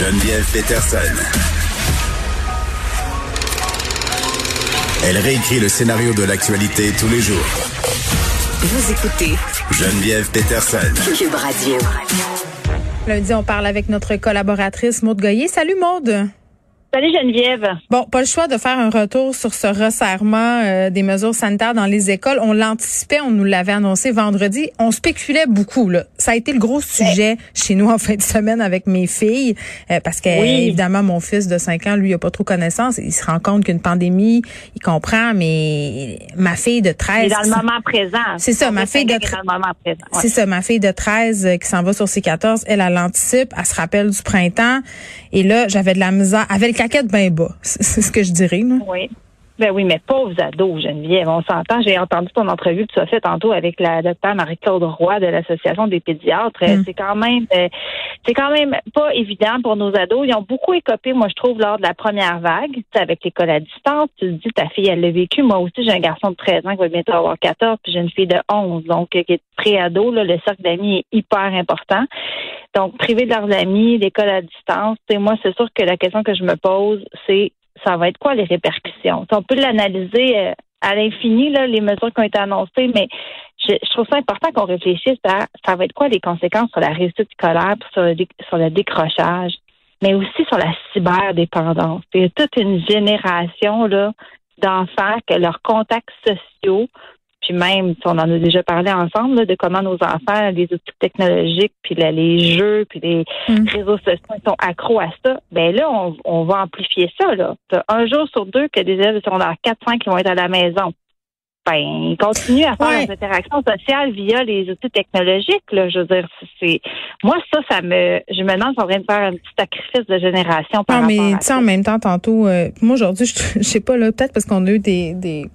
Geneviève Peterson. Elle réécrit le scénario de l'actualité tous les jours. Vous écoutez Geneviève Peterson. Cube Radio. Lundi, on parle avec notre collaboratrice Maude Goyer. Salut Maude. Salut Geneviève. Bon, pas le choix de faire un retour sur ce resserrement euh, des mesures sanitaires dans les écoles. On l'anticipait, on nous l'avait annoncé vendredi. On spéculait beaucoup. Là. Ça a été le gros sujet chez nous en fin de semaine avec mes filles, euh, parce que évidemment mon fils de 5 ans, lui, il a pas trop connaissance. Il se rend compte qu'une pandémie, il comprend, mais ma fille de 13... Il est dans le moment présent. C'est ça, ma fille de... C'est ça, ma fille de 13 euh, qui s'en va sur ses 14, elle, elle l'anticipe, elle se rappelle du printemps. Et là, j'avais de la misère avec caquette bien bas. C'est ce que je dirais. Là. Oui. Ben oui, mais pauvres ados, Geneviève. On s'entend. J'ai entendu ton entrevue que tu as fait tantôt avec la docteure Marie-Claude Roy de l'Association des pédiatres. Mm. C'est quand même euh, c'est quand même pas évident pour nos ados. Ils ont beaucoup écopé, moi, je trouve, lors de la première vague, avec l'école à distance. Tu te dis, ta fille, elle l'a vécu. Moi aussi, j'ai un garçon de 13 ans qui va bientôt avoir 14, puis j'ai une fille de 11, donc qui est pré-ado. le cercle d'amis est hyper important. Donc, privé de leurs amis, l'école à distance, moi, c'est sûr que la question que je me pose, c'est ça va être quoi les répercussions? on peut l'analyser euh, à l'infini, là, les mesures qui ont été annoncées, mais je, trouve ça important qu'on réfléchisse à ça va être quoi les conséquences sur la réussite scolaire, sur le, sur le décrochage, mais aussi sur la cyberdépendance. Il y a toute une génération là d'enfants que leurs contacts sociaux puis même, on en a déjà parlé ensemble de comment nos enfants, les outils technologiques, puis les jeux, puis les mm. réseaux sociaux sont accros à ça. Ben là, on, va amplifier ça. Là. Un jour sur deux que des élèves sont dans 4-5 qui vont être à la maison. Ben, ils continuent à faire des interactions sociales via les outils technologiques. Là. Je veux dire, c'est moi ça, ça me, je me demande si on vient de faire un petit sacrifice de génération. Par non, mais tu sais, en même temps, tantôt, euh, moi aujourd'hui, je, je sais pas là, peut-être parce qu'on a eu des, des,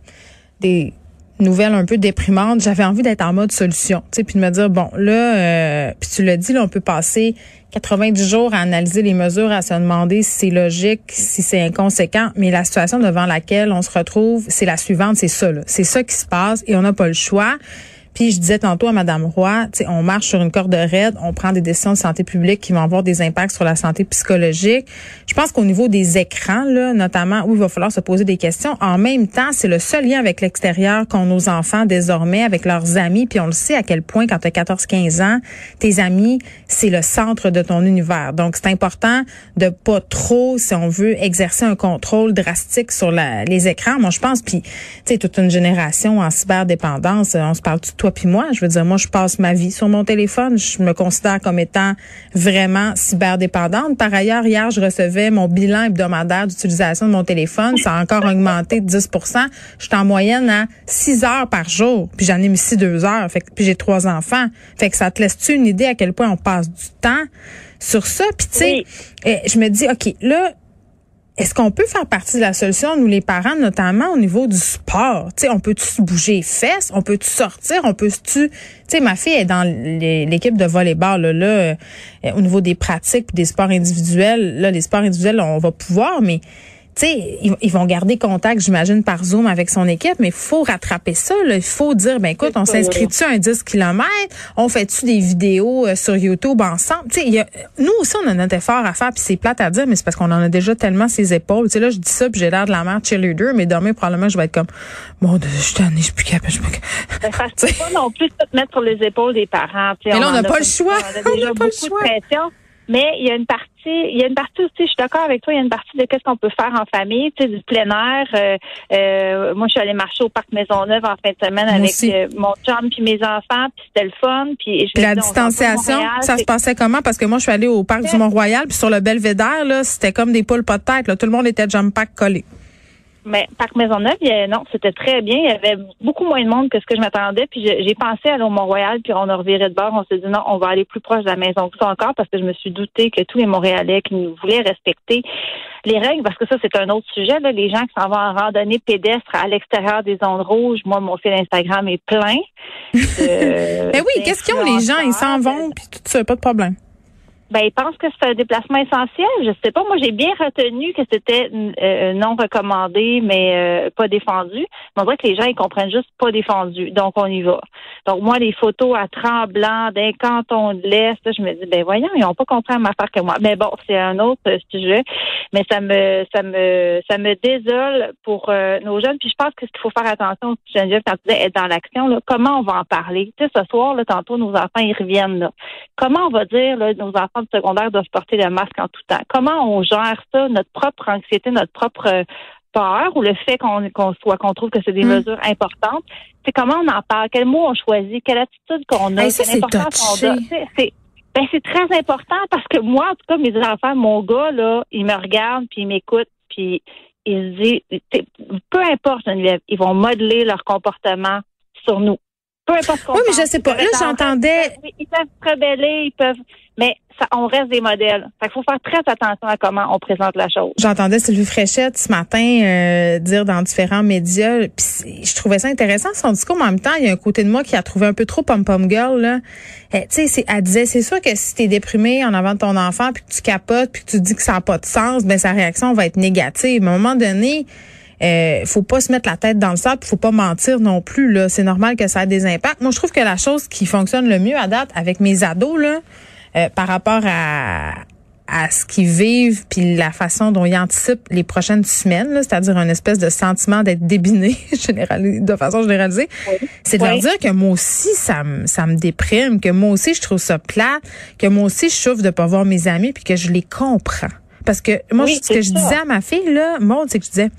des nouvelle un peu déprimante, j'avais envie d'être en mode solution, tu sais, puis de me dire bon là, euh, puis tu l'as dit là, on peut passer 90 jours à analyser les mesures, à se demander si c'est logique, si c'est inconséquent, mais la situation devant laquelle on se retrouve, c'est la suivante, c'est ça, c'est ça qui se passe et on n'a pas le choix. Puis je disais tantôt à Madame Roy, on marche sur une corde raide, on prend des décisions de santé publique qui vont avoir des impacts sur la santé psychologique. Je pense qu'au niveau des écrans, là, notamment, où il va falloir se poser des questions. En même temps, c'est le seul lien avec l'extérieur qu'ont nos enfants désormais, avec leurs amis. Puis on le sait à quel point, quand tu as 14-15 ans, tes amis, c'est le centre de ton univers. Donc c'est important de pas trop, si on veut, exercer un contrôle drastique sur les écrans. Moi, je pense, puis tu sais, toute une génération en cyberdépendance, on se parle puis moi. Je veux dire, moi, je passe ma vie sur mon téléphone. Je me considère comme étant vraiment cyberdépendante. Par ailleurs, hier, je recevais mon bilan hebdomadaire d'utilisation de mon téléphone. Ça a encore augmenté de 10 Je suis en moyenne à 6 heures par jour. Puis j'en ai mis 6 deux heures. Fait puis j'ai trois enfants. Fait que ça te laisse-tu une idée à quel point on passe du temps sur ça? Puis tu sais, eh, je me dis, OK, là, est-ce qu'on peut faire partie de la solution, nous les parents, notamment au niveau du sport? sais, on peut-tu bouger les fesses? On peut-tu sortir? On peut-tu... Tu ma fille est dans l'équipe de volleyball, là, là euh, au niveau des pratiques des sports individuels. Là, les sports individuels, on va pouvoir, mais tu sais, ils, vont garder contact, j'imagine, par Zoom avec son équipe, mais il faut rattraper ça. Il faut dire, ben écoute, on s'inscrit-tu à un 10 km? On fait-tu des vidéos euh, sur YouTube ensemble? Tu sais, nous aussi, on a notre effort à faire, puis c'est plate à dire, mais c'est parce qu'on en a déjà tellement ses épaules. Tu sais, là, je dis ça, puis j'ai l'air de la mère cheerleader, mais demain, probablement, je vais être comme, Dieu, je suis tannée, je suis plus capable. Je peux pas non plus te mettre sur les épaules des parents. mais là, on n'a pas le choix. On n'a pas le choix. Mais il y a une partie, il y a une partie aussi, je suis d'accord avec toi, il y a une partie de qu'est-ce qu'on peut faire en famille, tu sais, du plein air. Euh, euh, moi, je suis allée marcher au parc Maisonneuve en fin de semaine avec euh, mon chum puis mes enfants, puis c'était le fun. Puis, je la distanciation, ça se passait comment? Parce que moi, je suis allée au parc du Mont-Royal, puis sur le Belvédère, là, c'était comme des poules pas de tête. Là. Tout le monde était jump pack collé. Mais Parc Maisonneuve, non, c'était très bien. Il y avait beaucoup moins de monde que ce que je m'attendais. Puis j'ai pensé aller au Mont-Royal, puis on a reviré de bord. On s'est dit non, on va aller plus proche de la maison que ça encore parce que je me suis douté que tous les Montréalais qui nous voulaient respecter les règles, parce que ça, c'est un autre sujet. Là, les gens qui s'en vont en randonnée pédestre à l'extérieur des zones rouges, moi, mon fil Instagram est plein. Mais oui, qu'est-ce qu'ils ont les gens? Ils s'en vont, puis tout ça, pas de problème. Ben, ils pensent que c'est un déplacement essentiel. Je sais pas. Moi, j'ai bien retenu que c'était euh, non recommandé, mais euh, pas défendu. Mais on dirait que les gens, ils comprennent juste pas défendu. Donc, on y va. Donc, moi, les photos à tremblant d'un canton de l'Est, je me dis, ben voyons, ils ont pas compris la même affaire que moi. Mais bon, c'est un autre sujet. Mais ça me ça me ça me désole pour euh, nos jeunes. Puis je pense que ce qu'il faut faire attention, Geneviève, quand tu disais être dans l'action, là, comment on va en parler? Tu sais, ce soir, là, tantôt, nos enfants, ils reviennent là. Comment on va dire là, nos enfants de secondaire doivent porter le masque en tout temps? Comment on gère ça, notre propre anxiété, notre propre euh, peur ou le fait qu'on soit qu'on trouve que c'est des mm. mesures importantes, c'est comment on en parle, quel mot on choisit, quelle attitude qu'on a, quelle importance on a. C'est ben, c'est très important parce que moi, en tout cas, mes enfants, mon gars, là, il me regarde puis il m'écoute puis il se dit, peu importe, Geneviève, ils vont modeler leur comportement sur nous. Peu importe qu'on Oui, mais je sais pas. Là, j'entendais. Ils peuvent se rebeller, ils peuvent. Mais ça, on reste des modèles. Fait qu'il faut faire très attention à comment on présente la chose. J'entendais Sylvie Fréchette ce matin euh, dire dans différents médias, puis je trouvais ça intéressant son discours, mais en même temps, il y a un côté de moi qui a trouvé un peu trop pom-pom girl. Là. Eh, tu sais, elle disait, c'est sûr que si t'es déprimé en avant de ton enfant, puis que tu capotes, puis que tu dis que ça n'a pas de sens, ben sa réaction va être négative. Mais à un moment donné, euh, faut pas se mettre la tête dans le sable, faut pas mentir non plus là. C'est normal que ça ait des impacts. Moi, je trouve que la chose qui fonctionne le mieux à date avec mes ados là, euh, par rapport à à ce qu'ils vivent puis la façon dont ils anticipent les prochaines semaines, c'est-à-dire un espèce de sentiment d'être débiné de façon généralisée, c'est de leur dire que moi aussi ça me ça me déprime, que moi aussi je trouve ça plat, que moi aussi je souffre de pas voir mes amis puis que je les comprends. Parce que moi ce que je disais à ma fille là, Maud, c'est que je disais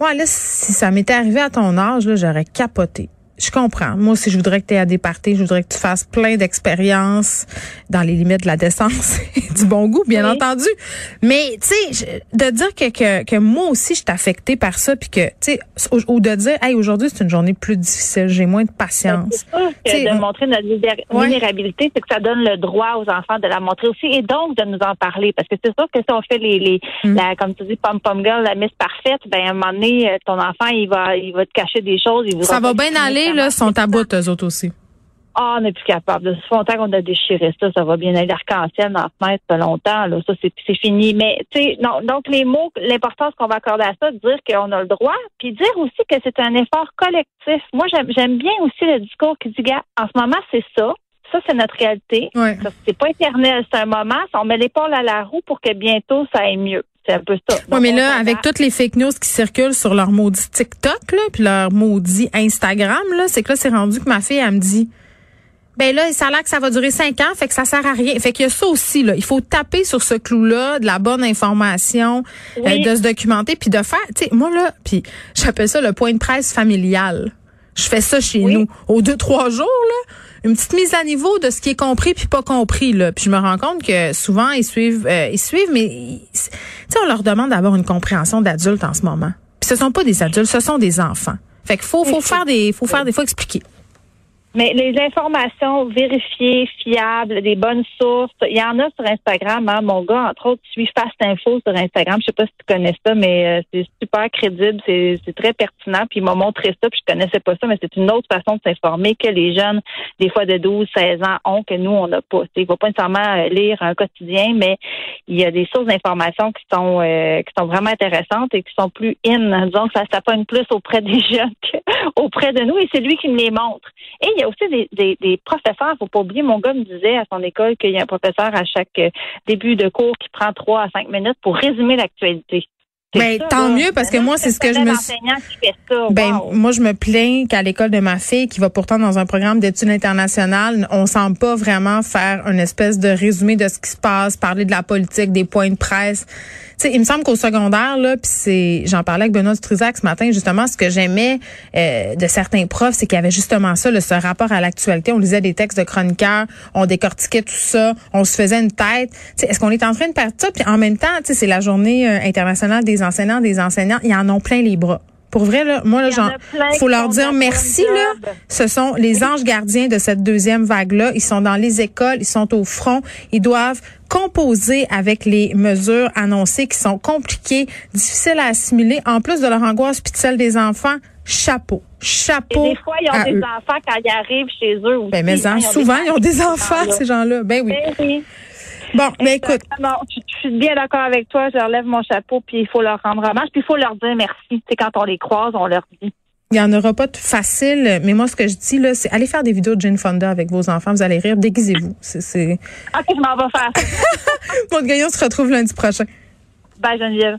moi, là, si ça m'était arrivé à ton âge, j'aurais capoté je comprends. Moi aussi, je voudrais que tu aies à des parties, je voudrais que tu fasses plein d'expériences dans les limites de la décence et du bon goût, bien entendu. Mais tu sais, de dire que, que, que moi aussi je suis affectée par ça, puis que tu sais, ou, de dire, hey, aujourd'hui c'est une journée plus difficile, j'ai moins de patience. C'est de montrer notre vulnérabilité, c'est que ça donne le droit aux enfants de la montrer aussi, et donc de nous en parler, parce que c'est sûr que si on fait les, les mm. la, comme tu dis, pom pom girl, la miss parfaite, ben à un moment donné, euh, ton enfant il va, il va te cacher des choses, il ça va bien aller là, sont à bout, eux autres aussi. Ah, on n'est plus capable. De ce longtemps qu'on a déchiré ça, ça va bien aller l'arc-en-ciel dans la fenêtre longtemps. Là, ça, c'est fini. Mais, tu sais, donc les mots, l'importance qu'on va accorder à ça, dire qu'on a le droit, puis dire aussi que c'est un effort collectif. Moi, j'aime bien aussi le discours qui dit, gars, en ce moment, c'est ça. Ça, c'est notre réalité. C'est pas éternel, c'est un moment. On met l'épaule à la roue pour que bientôt ça aille mieux. C'est un peu ça. Oui, mais là, avec toutes les fake news qui circulent sur leur maudit TikTok, là, puis leur maudit Instagram, là, c'est que là, c'est rendu que ma fille, elle me dit, ben là, ça a l'air que ça va durer cinq ans, fait que ça sert à rien. Fait qu'il y a ça aussi, là. Il faut taper sur ce clou-là, de la bonne information, euh, de se documenter, puis de faire, tu sais, moi, là, puis j'appelle ça le point de presse familial. Je fais ça chez nous. Aux deux, trois jours, là, une petite mise à niveau de ce qui est compris puis pas compris. Là. Puis je me rends compte que souvent, ils suivent, euh, ils suivent, mais on leur demande d'avoir une compréhension d'adulte en ce moment. Puis ce sont pas des adultes, ce sont des enfants. Fait qu'il faut, faut faire des, faut faire des fois expliquer. Mais les informations vérifiées, fiables, des bonnes sources, il y en a sur Instagram. Hein. Mon gars, entre autres, suit Fast Info sur Instagram. Je sais pas si tu connais ça, mais euh, c'est super crédible, c'est très pertinent. Puis il m'a montré ça, puis je connaissais pas ça, mais c'est une autre façon de s'informer que les jeunes, des fois de 12, 16 ans, ont que nous, on n'a pas. Il ne pas nécessairement euh, lire un quotidien, mais il y a des sources d'informations qui sont euh, qui sont vraiment intéressantes et qui sont plus in. Disons que ça, ça pogne plus auprès des jeunes qu'auprès de nous, et c'est lui qui me les montre. Aussi des, des, des professeurs. Faut pas oublier, mon gars me disait à son école qu'il y a un professeur à chaque euh, début de cours qui prend trois à cinq minutes pour résumer l'actualité. Ben, tant mieux parce que moi c'est ce que je me ben moi je me plains qu'à l'école de ma fille qui va pourtant dans un programme d'études internationales, on semble pas vraiment faire une espèce de résumé de ce qui se passe, parler de la politique, des points de presse. Sais, il me semble qu'au secondaire là, puis c'est j'en parlais avec Benoît Struzac ce matin justement ce que j'aimais euh, de certains profs, c'est qu'il y avait justement ça, ce rapport à l'actualité, on lisait des textes de chroniqueurs, on décortiquait tout ça, on se faisait une tête. Est-ce qu'on est en train de perdre ça? Puis en même temps, c'est la journée euh, internationale des enseignants, des enseignants, ils en ont plein les bras. Pour vrai, là, moi, il faut leur dire merci. Là, ce sont les anges gardiens de cette deuxième vague-là. Ils sont dans les écoles, ils sont au front. Ils doivent composer avec les mesures annoncées qui sont compliquées, difficiles à assimiler, en plus de leur angoisse puis celle des enfants. Chapeau, chapeau. Et des fois, ils ont des enfants quand ils arrivent chez eux aussi. Ben, mais souvent, ils ont des enfants, ces gens-là. Ben oui. Ben oui. Bon, mais écoute. Non, je, je suis bien d'accord avec toi. Je leur lève mon chapeau, puis il faut leur rendre hommage, puis il faut leur dire merci. C'est quand on les croise, on leur dit. Il n'y en aura pas de facile, mais moi, ce que je dis, là, c'est allez faire des vidéos de Jane Fonda avec vos enfants. Vous allez rire. Déguisez-vous. C'est. OK, je m'en vais faire. Maud Gagnon se retrouve lundi prochain. Bye, Geneviève.